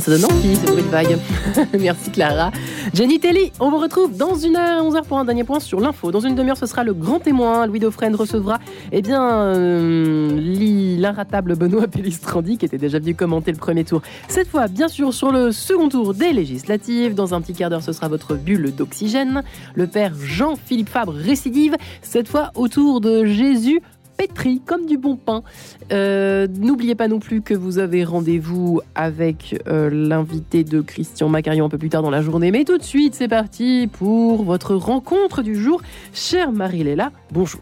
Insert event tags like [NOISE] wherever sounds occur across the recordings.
Ça donne envie, ce bruit de vague. [LAUGHS] Merci Clara. Jenny Telly, on vous retrouve dans une heure, 11h pour un dernier point sur l'info. Dans une demi-heure, ce sera le grand témoin. Louis Dauphren recevra eh bien, euh, l'inratable Benoît Pellistrandi, qui était déjà venu commenter le premier tour. Cette fois, bien sûr, sur le second tour des législatives. Dans un petit quart d'heure, ce sera votre bulle d'oxygène. Le père Jean-Philippe Fabre récidive, cette fois autour de Jésus comme du bon pain. Euh, n'oubliez pas non plus que vous avez rendez-vous avec euh, l'invité de Christian Macarion un peu plus tard dans la journée. Mais tout de suite, c'est parti pour votre rencontre du jour. Chère Marie-Léla, bonjour.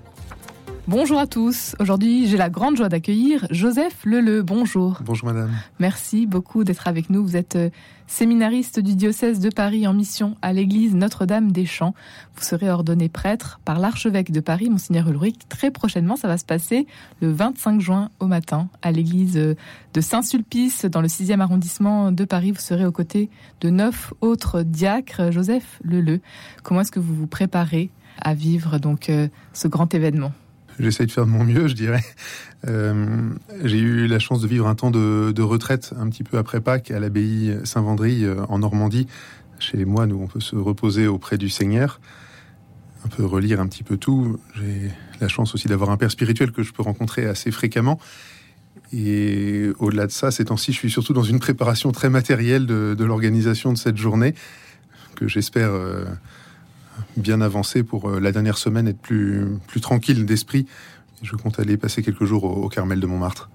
Bonjour à tous. Aujourd'hui, j'ai la grande joie d'accueillir Joseph Leleu. Bonjour. Bonjour madame. Merci beaucoup d'être avec nous. Vous êtes euh, séminariste du diocèse de Paris en mission à l'église Notre-Dame des Champs. Vous serez ordonné prêtre par l'archevêque de Paris, Monseigneur Ulrich. Très prochainement, ça va se passer le 25 juin au matin à l'église euh, de Saint-Sulpice dans le 6e arrondissement de Paris. Vous serez aux côtés de neuf autres diacres. Joseph Leleu, comment est-ce que vous vous préparez à vivre donc euh, ce grand événement? J'essaie de faire de mon mieux, je dirais. Euh, j'ai eu la chance de vivre un temps de, retraite un petit peu après Pâques à l'abbaye Saint-Vendry euh, en Normandie. Chez les moines où on peut se reposer auprès du Seigneur, un peu relire un petit peu tout. J'ai la chance aussi d'avoir un père spirituel que je peux rencontrer assez fréquemment. Et au-delà de ça, ces temps-ci, je suis surtout dans une préparation très matérielle de, de l'organisation de cette journée que j'espère euh, bien avancé pour euh, la dernière semaine être plus, plus tranquille d'esprit. Je compte aller passer quelques jours au, Carmel de Montmartre.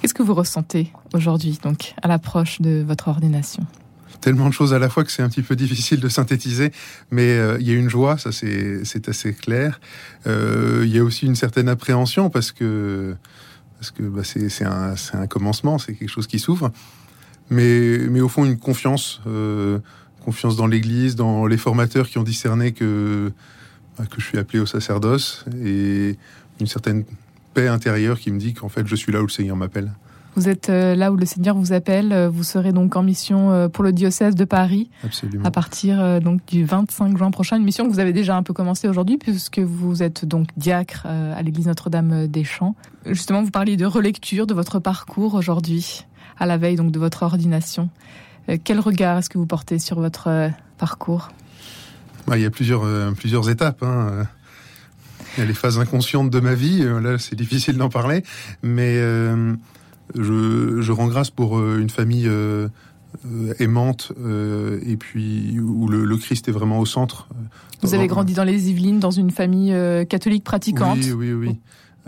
Qu'est-ce que vous ressentez aujourd'hui, donc, à l'approche de votre ordination? Tellement de choses à la fois que c'est un petit peu difficile de synthétiser, mais euh, il y a une joie, ça c'est assez clair. Euh, il y a aussi une certaine appréhension parce que parce que bah, c'est un, un, commencement, c'est quelque chose qui s'ouvre, mais, mais au fond une confiance confiance dans l'Église, dans les formateurs qui ont discerné que, que je suis appelé au sacerdoce et une certaine paix intérieure qui me dit qu'en fait je suis là où le Seigneur m'appelle. Vous êtes euh, là où le Seigneur vous appelle. Vous serez donc en mission euh, pour le diocèse de Paris Absolument. à partir euh, donc du 25 juin prochain. Une mission que vous avez déjà un peu commencé aujourd'hui puisque vous êtes donc diacre à l'église Notre-Dame des Champs. Justement, vous parliez de relecture de votre parcours aujourd'hui à la veille donc de votre ordination. Euh, quel regard est-ce que vous portez sur votre euh, parcours? Bah, Il y a plusieurs, euh, plusieurs étapes. Hein. Il y a les phases inconscientes de ma vie. Là, c'est [LAUGHS] difficile d'en parler. Mais je, je, rends grâce pour une famille aimante et puis où le, Christ est vraiment au centre. Vous avez grandi dans les Yvelines, dans une famille catholique pratiquante? Oui, oui, oui.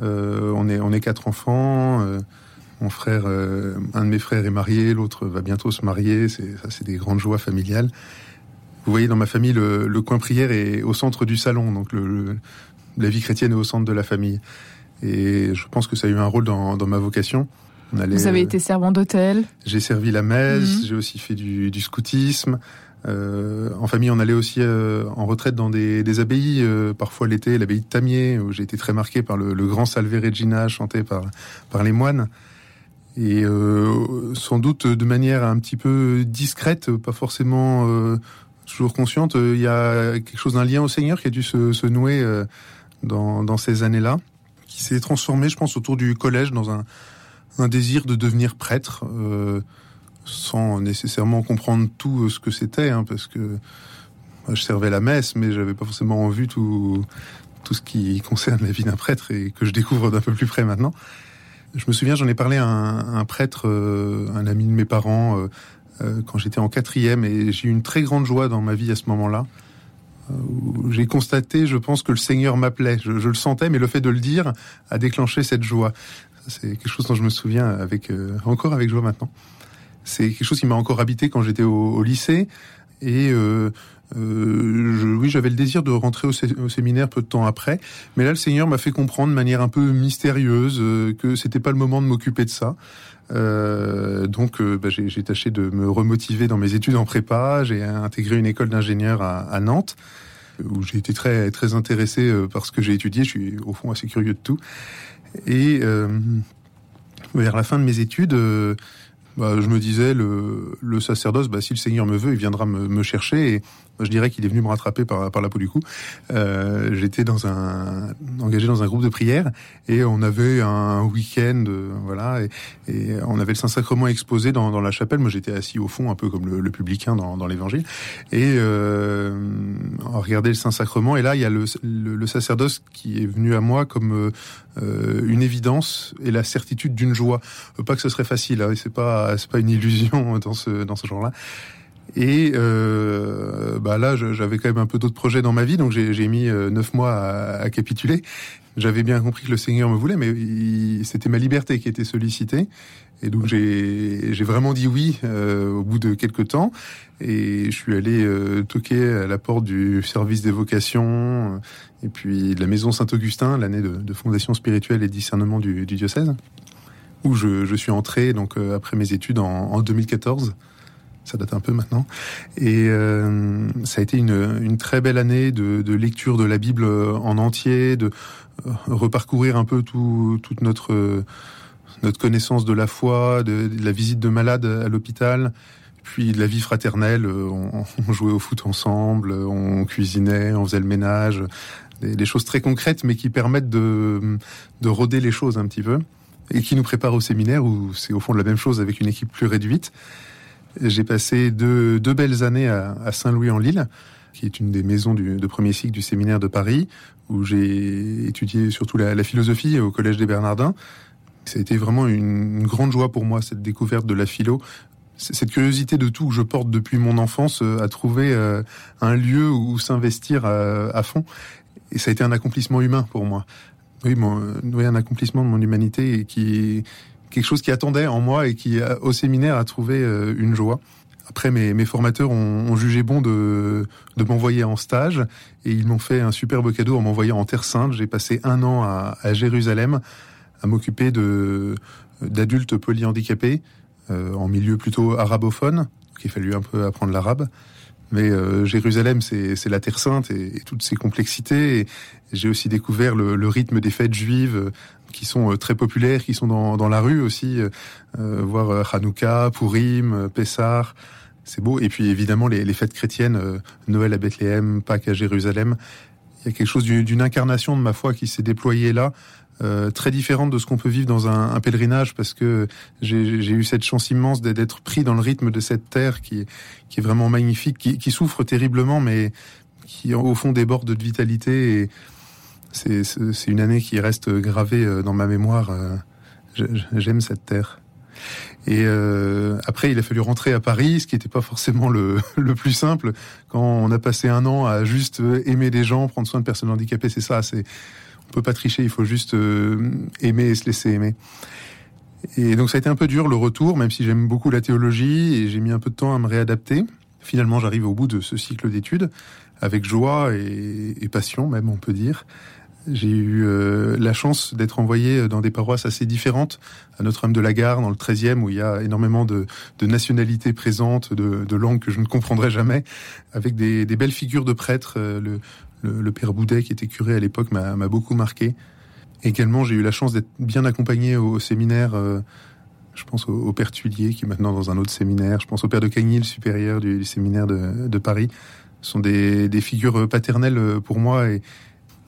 on est on est quatre enfants. Mon frère, euh, un de mes frères est marié, l'autre va bientôt se marier. C'est ça, c'est des grandes joies familiales. Vous voyez, dans ma famille, le, coin prière est au centre du salon, donc le, la vie chrétienne est au centre de la famille. Et je pense que ça a eu un rôle dans, ma vocation. Vous avez été servant d'hôtel J'ai servi la messe, mhm. j'ai aussi fait du, scoutisme. Euh, en famille, on allait aussi euh, en retraite dans des, abbayes, parfois l'été, l'abbaye de Tamier, où j'ai été très marqué par le, grand Salve Regina chanté par, par les moines et euh, sans doute de manière un petit peu discrète, pas forcément euh, toujours consciente, euh, il y a quelque chose d'un lien au Seigneur qui a dû se, nouer dans, ces années-là, qui s'est transformé, je pense, autour du collège dans un, désir de devenir prêtre, sans nécessairement comprendre tout ce que c'était, hein, parce que je servais la messe, mais j'avais pas forcément en vue tout ce qui concerne la vie d'un prêtre et que je découvre d'un peu plus près maintenant. Je me souviens, j'en ai parlé à un, prêtre, euh, un ami de mes parents, euh, euh, quand j'étais en quatrième, et j'ai eu une très grande joie dans ma vie à ce moment-là. J'ai constaté, je pense que le Seigneur m'appelait. Je, le sentais, mais le fait de le dire a déclenché cette joie. C'est quelque chose dont je me souviens avec encore avec joie maintenant. C'est quelque chose qui m'a encore habité quand j'étais au, au, lycée et euh, je, oui, j'avais le désir de rentrer au, séminaire peu de temps après, mais là, le Seigneur m'a fait comprendre de manière un peu mystérieuse euh, que c'était pas le moment de m'occuper de ça. Euh, donc, euh, bah, j'ai tâché de me remotiver dans mes études en prépa. J'ai intégré une école d'ingénieur à, à, Nantes, où j'ai été très très intéressé par ce que j'ai étudié. Je suis au fond assez curieux de tout. Et vers la fin de mes études bah, je me disais, le, le sacerdoce, bah, si le Seigneur me veut, il viendra me, chercher. Je dirais qu'il est venu me rattraper par, par la peau du cou. Euh, J'étais dans un engagé dans un groupe de prière et on avait un week-end, euh, voilà, et, on avait le Saint-Sacrement exposé dans, dans, la chapelle. Moi, j'étais assis au fond, un peu comme le, le publicain dans, dans l'Évangile, et euh, on regardait le Saint-Sacrement. Et là, il y a le, le, le, sacerdoce qui est venu à moi comme euh, une évidence et la certitude d'une joie. Pas que ce serait facile, hein, c'est pas c'est pas une illusion dans ce dans ce genre-là. Et euh, bah là, j'avais quand même un peu d'autres projets dans ma vie, donc j'ai mis euh, neuf mois à, capituler. J'avais bien compris que le Seigneur me voulait, mais c'était ma liberté qui était sollicitée. Et donc j'ai vraiment dit oui euh, au bout de quelques temps. Et je suis allé euh, toquer à la porte du service des vocations euh, et puis de la maison Saint-Augustin, l'année de, fondation spirituelle et discernement du, diocèse, où je, suis entré donc après mes études en 2014 ça date un peu maintenant. Et euh, ça a été une, très belle année de, lecture de la Bible en entier, de euh, reparcourir un peu tout, toute notre, notre connaissance de la foi, de, la visite de malades à l'hôpital, puis de la vie fraternelle. On, jouait au foot ensemble, on cuisinait, on faisait le ménage, des, choses très concrètes, mais qui permettent de, de roder les choses un petit peu et qui nous préparent au séminaire où c'est au fond la même chose avec une équipe plus réduite. J'ai passé deux, deux, belles années à, Saint-Louis-en-Lille, qui est une des maisons du, de premier cycle du séminaire de Paris, où j'ai étudié surtout la, philosophie au Collège des Bernardins. Ça a été vraiment une, grande joie pour moi, cette découverte de la philo, cette curiosité de tout que je porte depuis mon enfance euh, à trouver euh, un lieu où s'investir à, à, fond. Et ça a été un accomplissement humain pour moi. Oui, mon, oui, un accomplissement de mon humanité et qui quelque chose qui attendait en moi et qui, au séminaire, a trouvé euh, une joie. Après, mes, formateurs ont, jugé bon de, de m'envoyer en stage et ils m'ont fait un superbe cadeau en m'envoyant en Terre Sainte. J'ai passé un an à, Jérusalem à m'occuper d'adultes polyhandicapés euh, en milieu plutôt arabophone. Donc il fallu un peu apprendre l'arabe. Mais euh, Jérusalem, c'est la Terre Sainte et, toutes ses complexités. J'ai aussi découvert le, le, rythme des fêtes juives qui sont euh, très populaires, qui sont dans, dans la rue aussi, euh, voir euh, Hanouka, Purim, Pessah, c'est beau. Et puis évidemment les, les fêtes chrétiennes, Noël à Bethléem, Pâques à Jérusalem. Il y a quelque chose d'une incarnation de ma foi qui s'est déployée là, euh, très différente de ce qu'on peut vivre dans un, un pèlerinage, parce que j'ai eu cette chance immense d'être pris dans le rythme de cette terre qui, qui est vraiment magnifique, qui, qui souffre terriblement, mais qui au fond déborde de vitalité. Et, c'est une année qui reste gravée euh, dans ma mémoire. Euh, j'aime cette terre. Et euh, après, il a fallu rentrer à Paris, ce qui n'était pas forcément le, [LAUGHS] le, plus simple. Quand on a passé un an à juste aimer des gens, prendre soin de personnes handicapées, c'est ça. C'est on peut pas tricher, il faut juste euh, aimer et se laisser aimer. Et donc ça a été un peu dur le retour, même si j'aime beaucoup la théologie et j'ai mis un peu de temps à me réadapter. Finalement, j'arrive au bout de ce cycle d'études avec joie et, passion, même on peut dire. J'ai eu euh, la chance d'être envoyé dans des paroisses assez différentes, à Notre-Dame de la Gare, dans le 13e, où il y a énormément de, nationalités présentes, de, langues que je ne comprendrai jamais, avec des, belles figures de prêtres. Euh, le, le, père Boudet, qui était curé à l'époque, m'a beaucoup marqué. Également, j'ai eu la chance d'être bien accompagné au, au séminaire. Euh, je pense au, au, père Tulier, qui est maintenant dans un autre séminaire. Je pense au père de Cagny, le supérieur du, du séminaire de, de Paris. Ce sont des, des, figures paternelles pour moi et,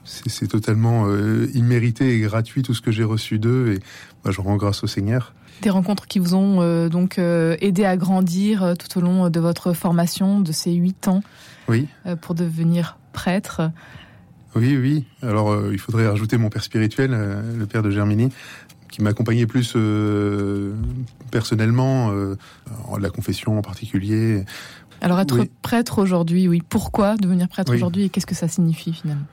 c'est totalement euh, immérité et gratuit tout ce que j'ai reçu d'eux et bah, je rends grâce au Seigneur. Des rencontres qui vous ont euh, donc euh, aidé à grandir euh, tout au long de votre formation de ces huit ans oui. Euh, pour devenir prêtre. Oui, oui. Alors il faudrait rajouter mon père spirituel, le père de Germini, qui m'accompagnait plus personnellement, la confession en particulier. Alors être oui. prêtre aujourd'hui, oui. Pourquoi devenir prêtre oui. aujourd'hui et qu'est-ce que ça signifie finalement?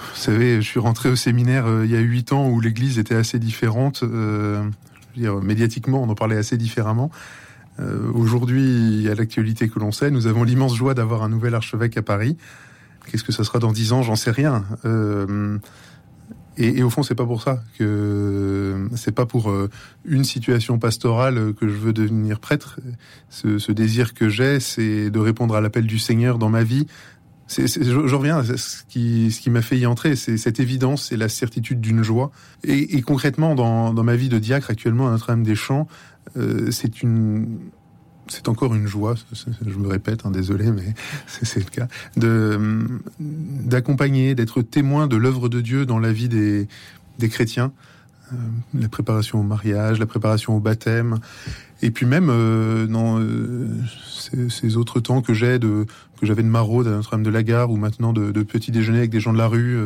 Vous savez, je suis rentré au séminaire euh, il y a huit ans où l'Église était assez différente. Euh, je veux dire, médiatiquement, on en parlait assez différemment. Euh, Aujourd'hui, à l'actualité que l'on sait, nous avons l'immense joie d'avoir un nouvel archevêque à Paris. Qu'est-ce que ça sera dans dix ans J'en sais rien. Euh, et, au fond, c'est pas pour ça que c'est pas pour euh, une situation pastorale que je veux devenir prêtre. Ce, désir que j'ai, c'est de répondre à l'appel du Seigneur dans ma vie, c'est, je, reviens à ce qui, m'a fait y entrer, c'est cette évidence, c'est la certitude d'une joie. Et, concrètement, dans, ma vie de diacre actuellement à Notre-Dame des Champs, euh, c'est une c'est encore une joie, je me répète, hein, désolé, mais [LAUGHS] c'est le cas, de d'accompagner, d'être témoin de l'œuvre de Dieu dans la vie des, des chrétiens, euh, la préparation au mariage, la préparation au baptême, et puis même euh, dans euh, ces, autres temps que j'ai de que j'avais de maraude à Notre-Dame de la Gare ou maintenant de, de petits déjeuners avec des gens de la rue,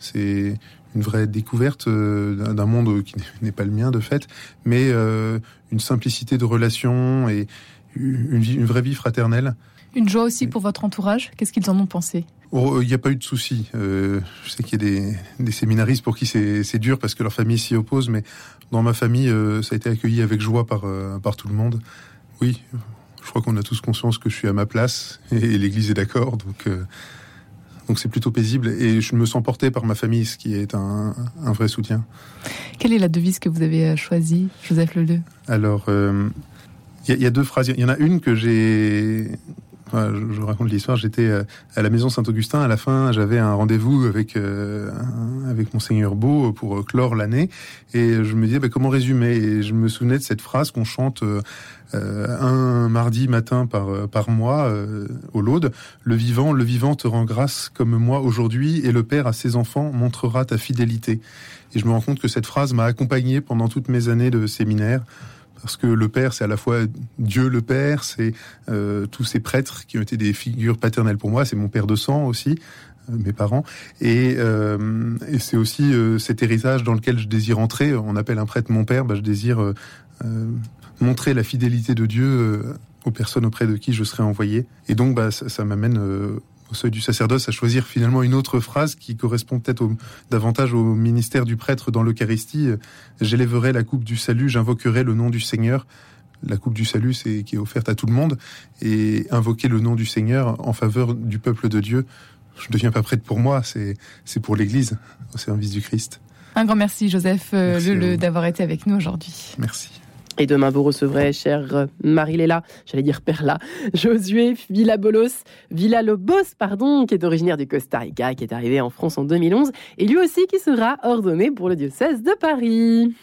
c'est une vraie découverte d'un monde qui n'est pas le mien de fait, mais une simplicité de relation et une, une vraie vie fraternelle. Une joie aussi pour votre entourage. Qu'est-ce qu'ils en ont pensé? Oh, il n'y a pas eu de souci. Euh, je sais qu'il y a des, des, séminaristes pour qui c'est dur parce que leur famille s'y oppose, mais dans ma famille, euh, ça a été accueilli avec joie par, euh, par tout le monde. Oui, je crois qu'on a tous conscience que je suis à ma place et, l'Église est d'accord, donc donc c'est plutôt paisible et je me sens porté par ma famille, ce qui est un, un vrai soutien. Quelle est la devise que vous avez choisie, Joseph Leleu? Alors, il y, a deux phrases. Il y en a une que j'ai je, raconte l'histoire. J'étais euh, à la maison Saint-Augustin. À la fin, j'avais un rendez-vous avec euh, avec monseigneur Beau pour clore l'année, et je me disais bah, comment résumer? Et je me souvenais de cette phrase qu'on chante euh, un mardi matin par par mois au Laude. Le vivant, le vivant te rend grâce comme moi aujourd'hui, et le Père à ses enfants montrera ta fidélité. Et je me rends compte que cette phrase m'a accompagné pendant toutes mes années de séminaire parce que le Père, c'est à la fois Dieu le Père, c'est euh, tous ces prêtres qui ont été des figures paternelles pour moi, c'est mon père de sang aussi, euh, mes parents, et, euh, c'est aussi cet héritage dans lequel je désire entrer. On appelle un prêtre mon père, bah, je désire montrer la fidélité de Dieu aux personnes auprès de qui je serai envoyé. Et donc, bah, ça, ça m'amène au seuil du sacerdoce à choisir finalement une autre phrase qui correspond peut-être davantage au ministère du prêtre dans l'Eucharistie. J'élèverai la coupe du salut, j'invoquerai le nom du Seigneur. La coupe du salut, c'est qui est offerte à tout le monde, et invoquer le nom du Seigneur en faveur du peuple de Dieu. Je ne deviens pas prêtre pour moi, c'est c'est pour l'Église, au service du Christ. Un grand merci, Joseph euh, Leleu, d'avoir été avec nous aujourd'hui. Merci. Et demain, vous recevrez, chère Marie-Léla, j'allais dire Perla, [LAUGHS] Josué Villa-Lobos, pardon, qui est originaire du Costa Rica, qui est arrivé en France en 2011, et lui aussi qui sera ordonné pour le diocèse de Paris.